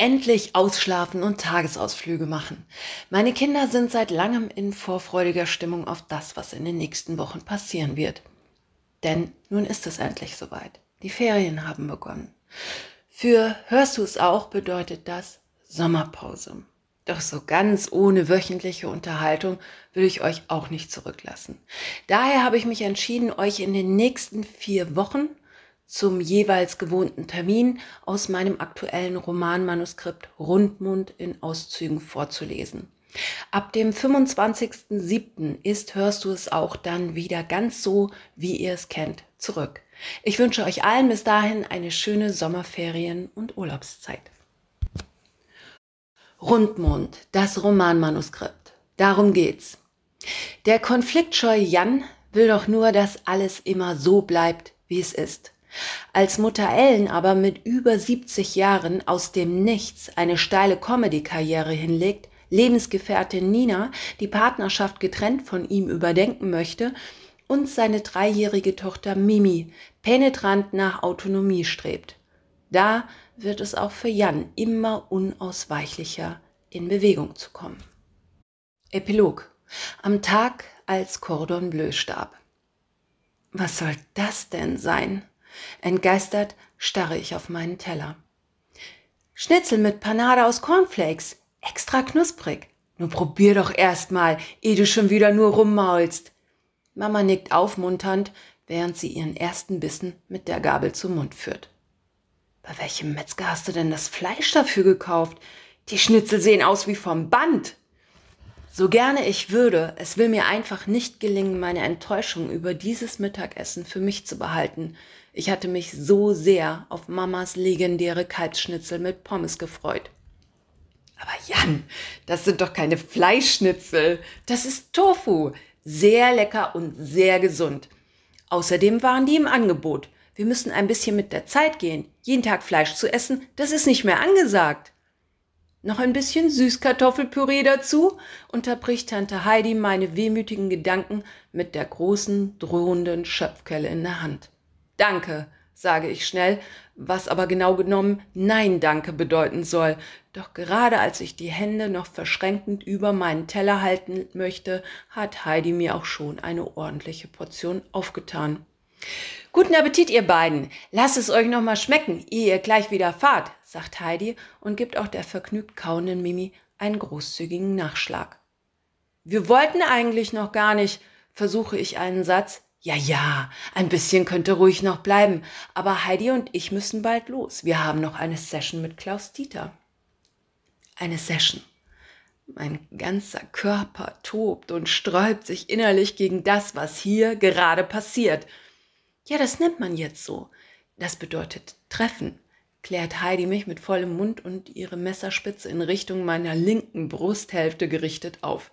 Endlich ausschlafen und Tagesausflüge machen. Meine Kinder sind seit langem in vorfreudiger Stimmung auf das, was in den nächsten Wochen passieren wird. Denn nun ist es endlich soweit. Die Ferien haben begonnen. Für Hörst du es auch bedeutet das Sommerpause. Doch so ganz ohne wöchentliche Unterhaltung will ich euch auch nicht zurücklassen. Daher habe ich mich entschieden, euch in den nächsten vier Wochen zum jeweils gewohnten Termin aus meinem aktuellen Romanmanuskript Rundmund in Auszügen vorzulesen. Ab dem 25.07. ist Hörst du es auch dann wieder ganz so, wie ihr es kennt, zurück. Ich wünsche euch allen bis dahin eine schöne Sommerferien- und Urlaubszeit. Rundmund, das Romanmanuskript. Darum geht's. Der konfliktscheu Jan will doch nur, dass alles immer so bleibt, wie es ist. Als Mutter Ellen aber mit über 70 Jahren aus dem Nichts eine steile Comedy-Karriere hinlegt, Lebensgefährtin Nina die Partnerschaft getrennt von ihm überdenken möchte und seine dreijährige Tochter Mimi penetrant nach Autonomie strebt. Da wird es auch für Jan immer unausweichlicher, in Bewegung zu kommen. Epilog. Am Tag, als Cordon Bleu starb. Was soll das denn sein? Entgeistert starre ich auf meinen Teller. Schnitzel mit Panade aus Cornflakes, extra knusprig. Nun probier doch erst mal, ehe du schon wieder nur rummaulst. Mama nickt aufmunternd, während sie ihren ersten Bissen mit der Gabel zum Mund führt. Bei welchem Metzger hast du denn das Fleisch dafür gekauft? Die Schnitzel sehen aus wie vom Band. So gerne ich würde, es will mir einfach nicht gelingen, meine Enttäuschung über dieses Mittagessen für mich zu behalten. Ich hatte mich so sehr auf Mamas legendäre Kalbsschnitzel mit Pommes gefreut. Aber Jan, das sind doch keine Fleischschnitzel. Das ist Tofu. Sehr lecker und sehr gesund. Außerdem waren die im Angebot. Wir müssen ein bisschen mit der Zeit gehen. Jeden Tag Fleisch zu essen, das ist nicht mehr angesagt. Noch ein bisschen Süßkartoffelpüree dazu, unterbricht Tante Heidi meine wehmütigen Gedanken mit der großen, drohenden Schöpfkelle in der Hand. Danke, sage ich schnell, was aber genau genommen Nein danke bedeuten soll. Doch gerade als ich die Hände noch verschränkend über meinen Teller halten möchte, hat Heidi mir auch schon eine ordentliche Portion aufgetan. Guten Appetit, ihr beiden. Lasst es euch noch mal schmecken, ehe ihr gleich wieder fahrt, sagt Heidi und gibt auch der vergnügt kauenden Mimi einen großzügigen Nachschlag. Wir wollten eigentlich noch gar nicht, versuche ich einen Satz. Ja, ja, ein bisschen könnte ruhig noch bleiben, aber Heidi und ich müssen bald los. Wir haben noch eine Session mit Klaus Dieter. Eine Session. Mein ganzer Körper tobt und sträubt sich innerlich gegen das, was hier gerade passiert. Ja, das nennt man jetzt so. Das bedeutet Treffen, klärt Heidi mich mit vollem Mund und ihre Messerspitze in Richtung meiner linken Brusthälfte gerichtet auf.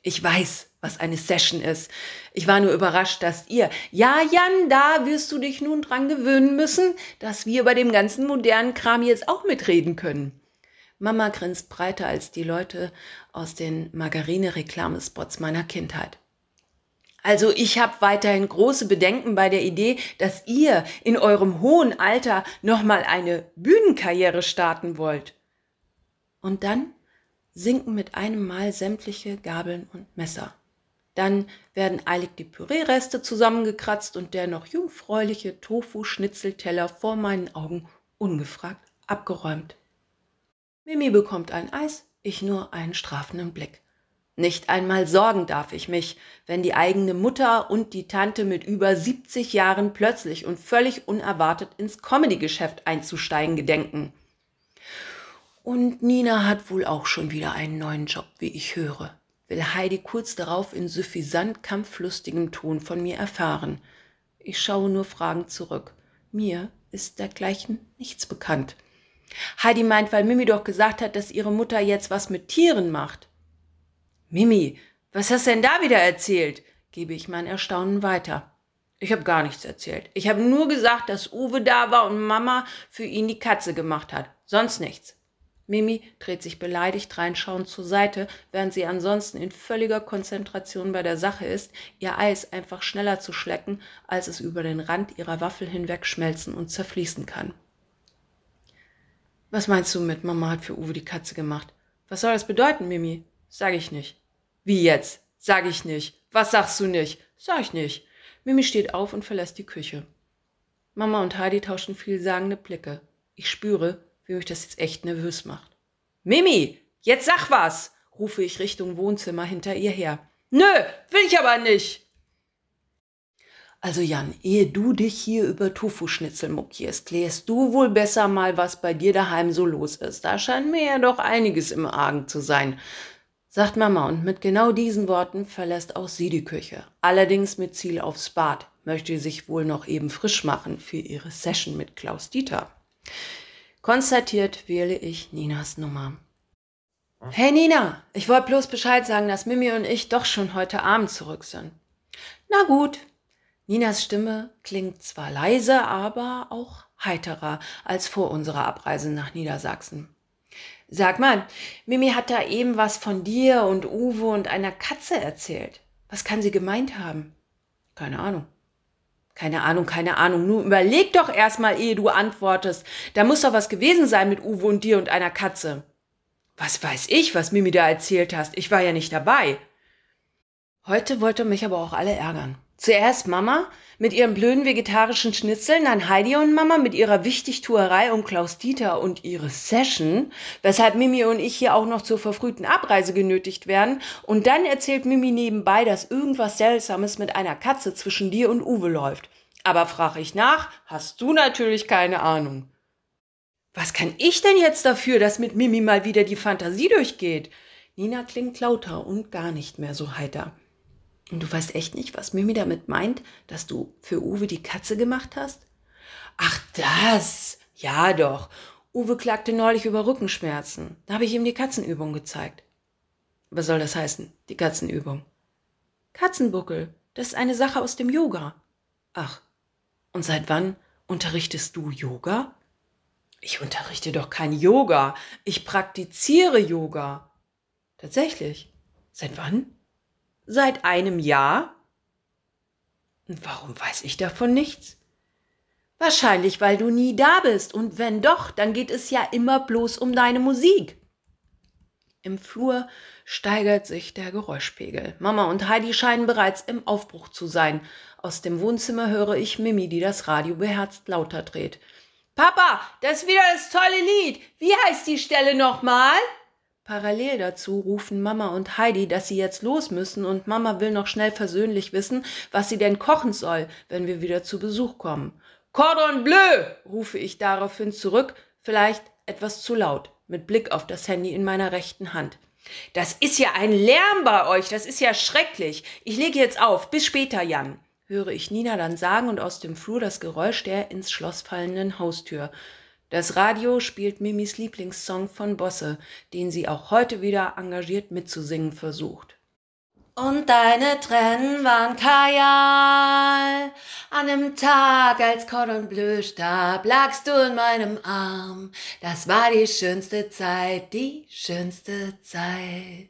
Ich weiß, was eine Session ist. Ich war nur überrascht, dass ihr, ja, Jan, da wirst du dich nun dran gewöhnen müssen, dass wir bei dem ganzen modernen Kram jetzt auch mitreden können. Mama grinst breiter als die Leute aus den Margarine-Reklamespots meiner Kindheit. Also ich habe weiterhin große Bedenken bei der Idee, dass ihr in eurem hohen Alter nochmal eine Bühnenkarriere starten wollt. Und dann sinken mit einem Mal sämtliche Gabeln und Messer. Dann werden eilig die Püree-Reste zusammengekratzt und der noch jungfräuliche Tofu-Schnitzelteller vor meinen Augen ungefragt abgeräumt. Mimi bekommt ein Eis, ich nur einen strafenden Blick. Nicht einmal sorgen darf ich mich, wenn die eigene Mutter und die Tante mit über 70 Jahren plötzlich und völlig unerwartet ins Comedy-Geschäft einzusteigen gedenken. Und Nina hat wohl auch schon wieder einen neuen Job, wie ich höre, will Heidi kurz darauf in suffisant kampflustigem Ton von mir erfahren. Ich schaue nur fragend zurück. Mir ist dergleichen nichts bekannt. Heidi meint, weil Mimi doch gesagt hat, dass ihre Mutter jetzt was mit Tieren macht. Mimi, was hast denn da wieder erzählt? gebe ich mein Erstaunen weiter. Ich habe gar nichts erzählt. Ich habe nur gesagt, dass Uwe da war und Mama für ihn die Katze gemacht hat. Sonst nichts. Mimi dreht sich beleidigt reinschauend zur Seite, während sie ansonsten in völliger Konzentration bei der Sache ist, ihr Eis einfach schneller zu schlecken, als es über den Rand ihrer Waffel hinweg schmelzen und zerfließen kann. Was meinst du mit Mama hat für Uwe die Katze gemacht? Was soll das bedeuten, Mimi? Sag ich nicht. Wie jetzt? Sag ich nicht. Was sagst du nicht? Sag ich nicht. Mimi steht auf und verlässt die Küche. Mama und Heidi tauschen vielsagende Blicke. Ich spüre, wie mich das jetzt echt nervös macht. Mimi, jetzt sag was, rufe ich Richtung Wohnzimmer hinter ihr her. Nö, will ich aber nicht. Also Jan, ehe du dich hier über Tofu-Schnitzel mokierst, klärst du wohl besser mal, was bei dir daheim so los ist. Da scheint mir ja doch einiges im Argen zu sein, sagt Mama und mit genau diesen Worten verlässt auch sie die Küche. Allerdings mit Ziel aufs Bad, möchte sich wohl noch eben frisch machen für ihre Session mit Klaus Dieter. Konstatiert wähle ich Ninas Nummer. Hey Nina, ich wollte bloß Bescheid sagen, dass Mimi und ich doch schon heute Abend zurück sind. Na gut, Ninas Stimme klingt zwar leise, aber auch heiterer als vor unserer Abreise nach Niedersachsen. Sag mal, Mimi hat da eben was von dir und Uwe und einer Katze erzählt. Was kann sie gemeint haben? Keine Ahnung. Keine Ahnung, keine Ahnung. Nun überleg doch erstmal, ehe du antwortest. Da muss doch was gewesen sein mit Uwe und dir und einer Katze. Was weiß ich, was Mimi da erzählt hast? Ich war ja nicht dabei. Heute wollte mich aber auch alle ärgern. Zuerst Mama mit ihren blöden vegetarischen Schnitzeln, dann Heidi und Mama mit ihrer Wichtigtuerei um Klaus Dieter und ihre Session, weshalb Mimi und ich hier auch noch zur verfrühten Abreise genötigt werden. Und dann erzählt Mimi nebenbei, dass irgendwas Seltsames mit einer Katze zwischen dir und Uwe läuft. Aber frag ich nach, hast du natürlich keine Ahnung. Was kann ich denn jetzt dafür, dass mit Mimi mal wieder die Fantasie durchgeht? Nina klingt lauter und gar nicht mehr so heiter. Und du weißt echt nicht, was Mimi damit meint, dass du für Uwe die Katze gemacht hast? Ach, das! Ja doch. Uwe klagte neulich über Rückenschmerzen. Da habe ich ihm die Katzenübung gezeigt. Was soll das heißen, die Katzenübung? Katzenbuckel, das ist eine Sache aus dem Yoga. Ach, und seit wann unterrichtest du Yoga? Ich unterrichte doch kein Yoga. Ich praktiziere Yoga. Tatsächlich. Seit wann? Seit einem Jahr? Warum weiß ich davon nichts? Wahrscheinlich, weil du nie da bist. Und wenn doch, dann geht es ja immer bloß um deine Musik. Im Flur steigert sich der Geräuschpegel. Mama und Heidi scheinen bereits im Aufbruch zu sein. Aus dem Wohnzimmer höre ich Mimi, die das Radio beherzt lauter dreht. Papa, das ist wieder das tolle Lied. Wie heißt die Stelle nochmal? Parallel dazu rufen Mama und Heidi, dass sie jetzt los müssen und Mama will noch schnell versöhnlich wissen, was sie denn kochen soll, wenn wir wieder zu Besuch kommen. Cordon bleu, rufe ich daraufhin zurück, vielleicht etwas zu laut, mit Blick auf das Handy in meiner rechten Hand. Das ist ja ein Lärm bei euch, das ist ja schrecklich. Ich lege jetzt auf, bis später, Jan, höre ich Nina dann sagen und aus dem Flur das Geräusch der ins Schloss fallenden Haustür. Das Radio spielt Mimis Lieblingssong von Bosse, den sie auch heute wieder engagiert mitzusingen versucht. Und deine Tränen waren Kajal. An dem Tag, als Cordon Bleu starb, lagst du in meinem Arm. Das war die schönste Zeit, die schönste Zeit.